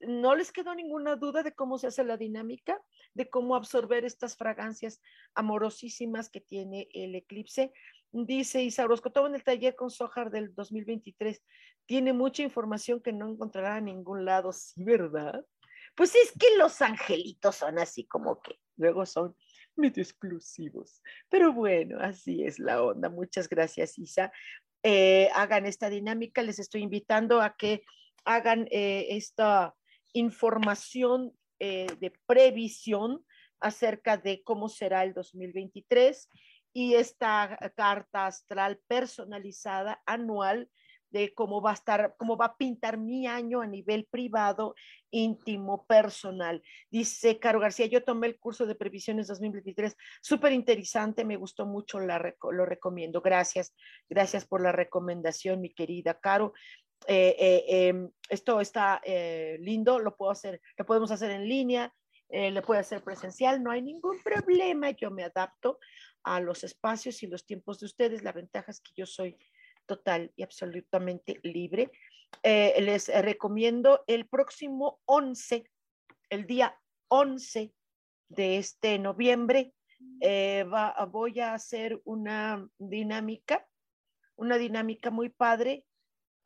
¿No les quedó ninguna duda de cómo se hace la dinámica? De cómo absorber estas fragancias amorosísimas que tiene el eclipse. Dice Isa Orozco, en el taller con Sojar del 2023. Tiene mucha información que no encontrará en ningún lado, ¿sí, verdad? Pues es que los angelitos son así como que luego son medio exclusivos. Pero bueno, así es la onda. Muchas gracias, Isa. Eh, hagan esta dinámica. Les estoy invitando a que hagan eh, esta información eh, de previsión acerca de cómo será el 2023 y esta carta astral personalizada anual de cómo va a estar, cómo va a pintar mi año a nivel privado, íntimo, personal. Dice Caro García, yo tomé el curso de previsiones 2023, súper interesante, me gustó mucho, lo recomiendo. Gracias, gracias por la recomendación, mi querida Caro. Eh, eh, em, esto está eh, lindo, lo puedo hacer, lo podemos hacer en línea, le puede hacer presencial, no hay ningún problema, yo me adapto a los espacios y los tiempos de ustedes. La ventaja es que yo soy total y absolutamente libre. Eh, les recomiendo el próximo 11, el día 11 de este noviembre, eh, voy a hacer una dinámica, una dinámica muy padre,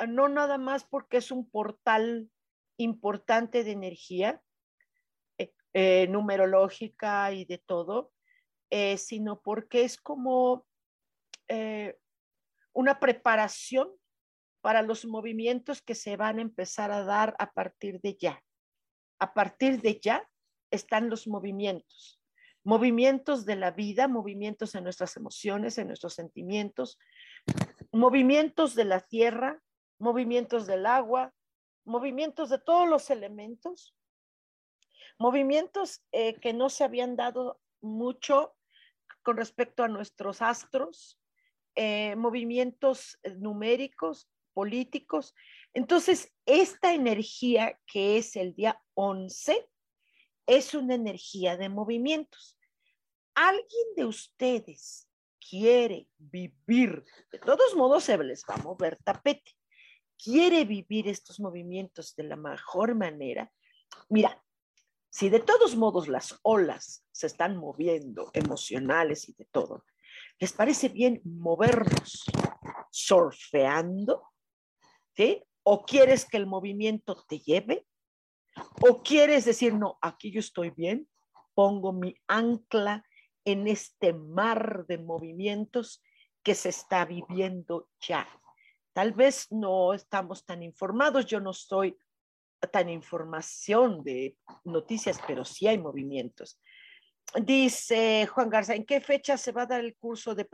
no nada más porque es un portal importante de energía, eh, numerológica y de todo, eh, sino porque es como eh, una preparación para los movimientos que se van a empezar a dar a partir de ya. A partir de ya están los movimientos, movimientos de la vida, movimientos en nuestras emociones, en nuestros sentimientos, movimientos de la tierra, movimientos del agua, movimientos de todos los elementos, movimientos eh, que no se habían dado mucho con respecto a nuestros astros, eh, movimientos eh, numéricos, políticos. Entonces, esta energía que es el día 11 es una energía de movimientos. ¿Alguien de ustedes quiere vivir? De todos modos, se les va a mover tapete. ¿Quiere vivir estos movimientos de la mejor manera? Mira, si de todos modos las olas se están moviendo, emocionales y de todo, ¿les parece bien movernos surfeando? ¿Sí? ¿O quieres que el movimiento te lleve? ¿O quieres decir, no, aquí yo estoy bien, pongo mi ancla en este mar de movimientos que se está viviendo ya? Tal vez no estamos tan informados, yo no estoy tan información de noticias, pero sí hay movimientos. Dice Juan Garza, ¿en qué fecha se va a dar el curso de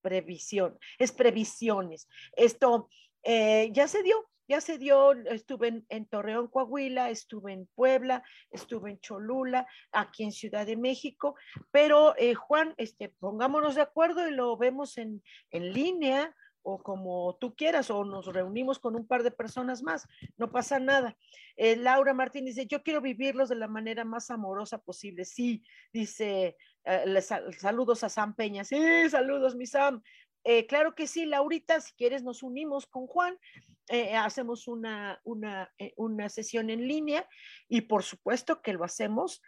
previsión? Es previsiones. Esto eh, ya se dio, ya se dio, estuve en, Torreón, Coahuila, estuve en Puebla, estuve en Cholula, aquí en Ciudad de México, pero eh, Juan, este, pongámonos de acuerdo y lo vemos en, en línea o como tú quieras, o nos reunimos con un par de personas más, no pasa nada. Eh, Laura Martínez dice, yo quiero vivirlos de la manera más amorosa posible. Sí, dice, eh, saludos a Sam Peña. Sí, saludos, mi Sam. Eh, claro que sí, Laurita, si quieres nos unimos con Juan, hacemos una, una, una sesión en línea y por supuesto que lo hacemos.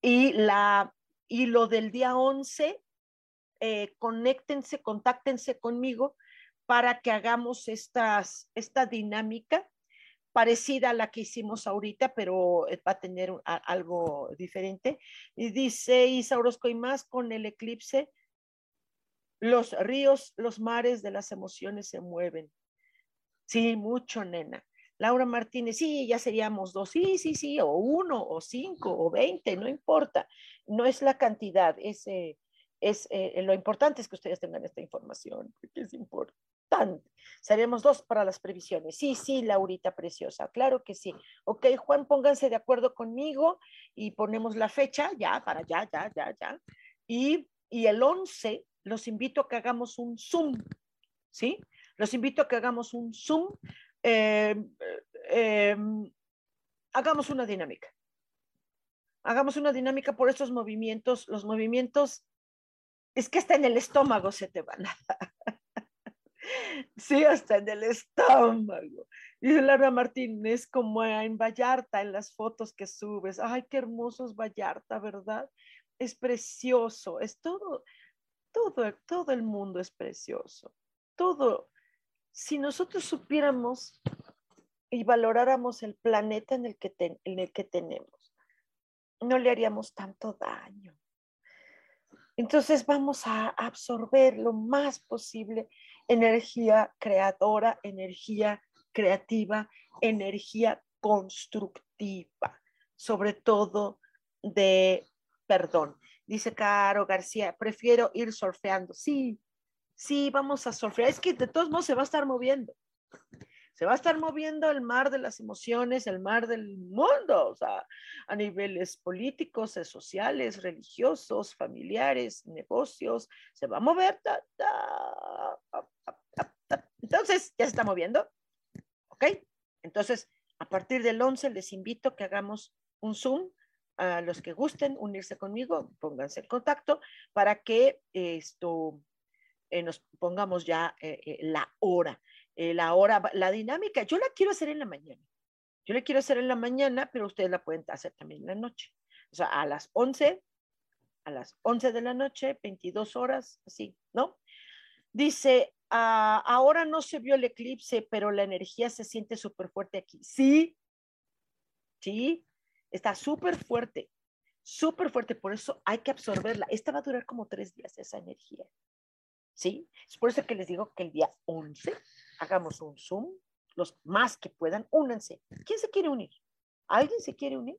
Y, la, y lo del día 11, conéctense, contáctense conmigo para que hagamos esta dinámica parecida a la que hicimos ahorita, pero eh, va a tener algo diferente. Y dice Isa Orozco y más con el eclipse, los ríos, los mares de las emociones se mueven. Sí, mucho, nena. Laura Martínez, sí, ya seríamos dos, sí, sí, sí, o uno, o cinco, o veinte, no importa. No es la cantidad, es, eh, es eh, lo importante es que ustedes tengan esta información, porque es importante. Seremos dos para las previsiones. Sí, sí, Laurita preciosa, claro que sí. Ok, Juan, pónganse de acuerdo conmigo y ponemos la fecha ya, para ya, ya, ya, ya. Y, y el 11 los invito a que hagamos un Zoom, ¿sí? Los invito a que hagamos un Zoom. Eh, eh, hagamos una dinámica. Hagamos una dinámica por estos movimientos. Los movimientos, es que hasta en el estómago se te van a. Sí, hasta en el estómago. Dice Lara Martínez, como en Vallarta, en las fotos que subes. Ay, qué hermoso es Vallarta, ¿verdad? Es precioso, es todo, todo, todo el mundo es precioso. Todo. Si nosotros supiéramos y valoráramos el planeta en el que, en el que tenemos, no le haríamos tanto daño. Entonces vamos a absorber lo más posible energía creadora, energía creativa, energía constructiva, sobre todo de perdón. Dice Caro García, prefiero ir surfeando. Sí, sí, vamos a surfear. Es que de todos modos se va a estar moviendo. Se va a estar moviendo el mar de las emociones, el mar del mundo, o sea, a niveles políticos, sociales, religiosos, familiares, negocios, se va a mover. Entonces, ya se está moviendo. ¿Ok? Entonces, a partir del 11 les invito a que hagamos un Zoom a los que gusten unirse conmigo, pónganse en contacto para que esto eh, nos pongamos ya eh, eh, la hora, la hora, la dinámica. Yo la quiero hacer en la mañana. Yo la quiero hacer en la mañana, pero ustedes la pueden hacer también en la noche. O sea, a las 11, a las 11 de la noche, 22 horas, así, ¿no? Dice, Ah, ahora no se vio el eclipse, pero la energía se siente súper fuerte aquí. Sí, sí, está súper fuerte, súper fuerte, por eso hay que absorberla. Esta va a durar como tres días, esa energía. ¿Sí? Es por eso que les digo que el día 11 hagamos un Zoom, los más que puedan, únanse. ¿Quién se quiere unir? ¿Alguien se quiere unir?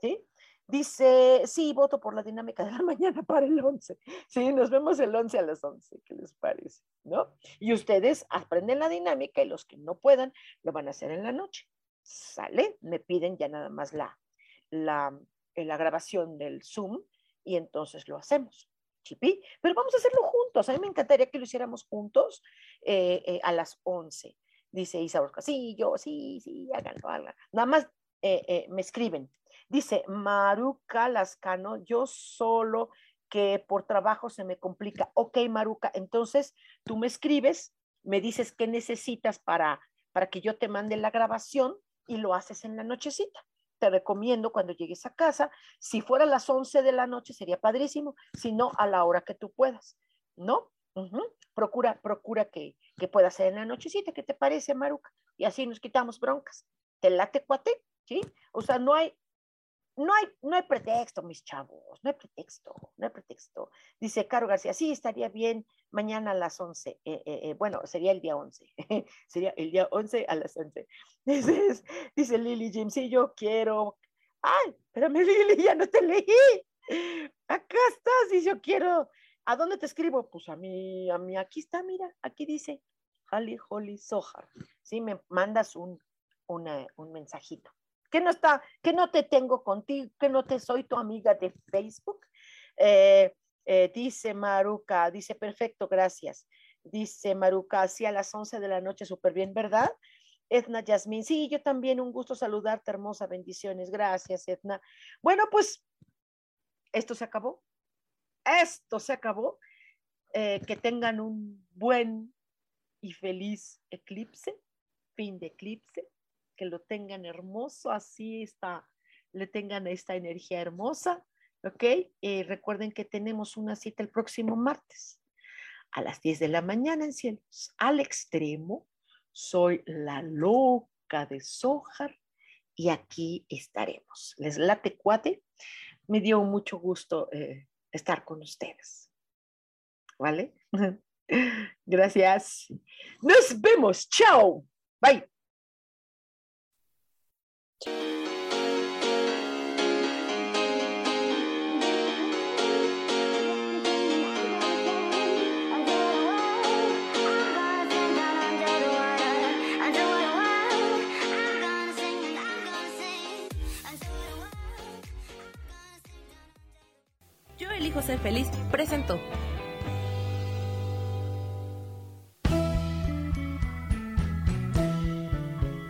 ¿Sí? Dice, sí, voto por la dinámica de la (laughs) mañana para el 11. Sí, nos vemos el 11 a las 11, ¿qué les parece? ¿No? Y ustedes aprenden la dinámica y los que no puedan lo van a hacer en la noche. ¿Sale? Me piden ya nada más la, la, eh, la grabación del Zoom y entonces lo hacemos. Chipi, pero vamos a hacerlo juntos. A mí me encantaría que lo hiciéramos juntos eh, eh, a las 11. Dice Isa sí, yo, sí, sí, háganlo, háganlo. Nada más me escriben. Dice Maruca Lascano, yo solo que por trabajo se me complica. Ok, Maruca, entonces tú me escribes, me dices qué necesitas para, para que yo te mande la grabación y lo haces en la nochecita te recomiendo cuando llegues a casa, si fuera a las 11 de la noche sería padrísimo, si no a la hora que tú puedas, ¿no? Procura, procura que, que pueda ser en la nochecita, ¿qué te parece, Maruca? Y así nos quitamos broncas. ¿Te late, cuate? ¿Sí? O sea, no hay, no hay, no hay pretexto, mis chavos, no hay pretexto, no hay pretexto. Dice Caro García, sí, estaría bien mañana a las 11. Eh, eh, eh, bueno, sería el día 11. (laughs) sería el día 11 a las 11. Dice, (laughs) dice Lili Jim, sí, yo quiero. Ay, espérame, (laughs) Lili, ya no te leí. Acá estás, dice, yo quiero. ¿A dónde te escribo? Pues a mí, a mí, aquí está, mira, aquí dice, Holly Holly Sohar. Sí, me mandas un, un mensajito que no está, que no te tengo contigo, que no te soy tu amiga de Facebook. Eh, eh, dice Maruca, dice perfecto, gracias. Dice Maruca, así a las 11 de la noche, súper bien, ¿verdad? Edna Yasmin, sí, yo también, un gusto saludarte, hermosa, bendiciones, gracias, Edna. Bueno, pues esto se acabó, esto se acabó. Eh, que tengan un buen y feliz eclipse, fin de eclipse que lo tengan hermoso, así está, le tengan esta energía hermosa, ¿ok? Y recuerden que tenemos una cita el próximo martes a las 10 de la mañana en Cielos, al extremo. Soy la loca de Sojar y aquí estaremos. Les late cuate. Me dio mucho gusto eh, estar con ustedes. ¿Vale? (laughs) Gracias. Nos vemos. Chao. Bye. Yo elijo ser feliz, presento.